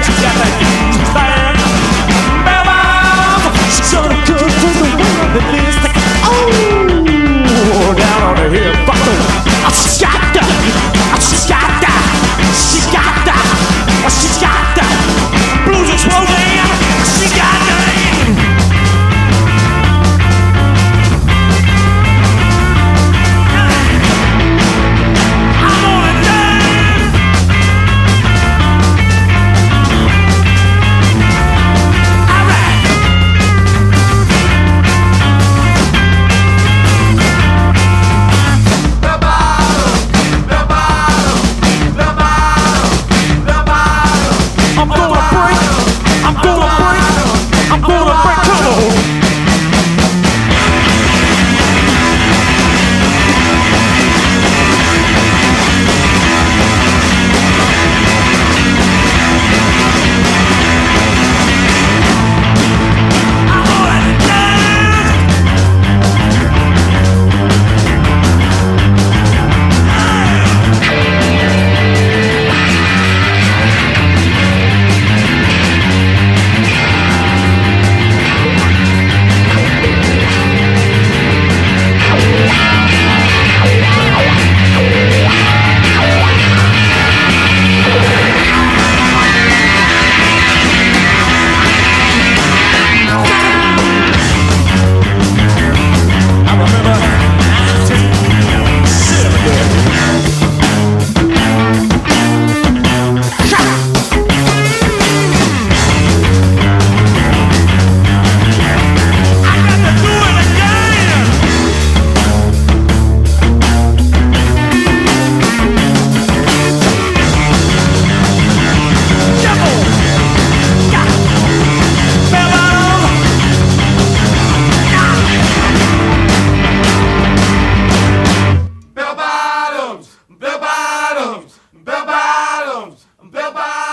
back, got that. bell bottoms, bell bottoms, bell bottoms.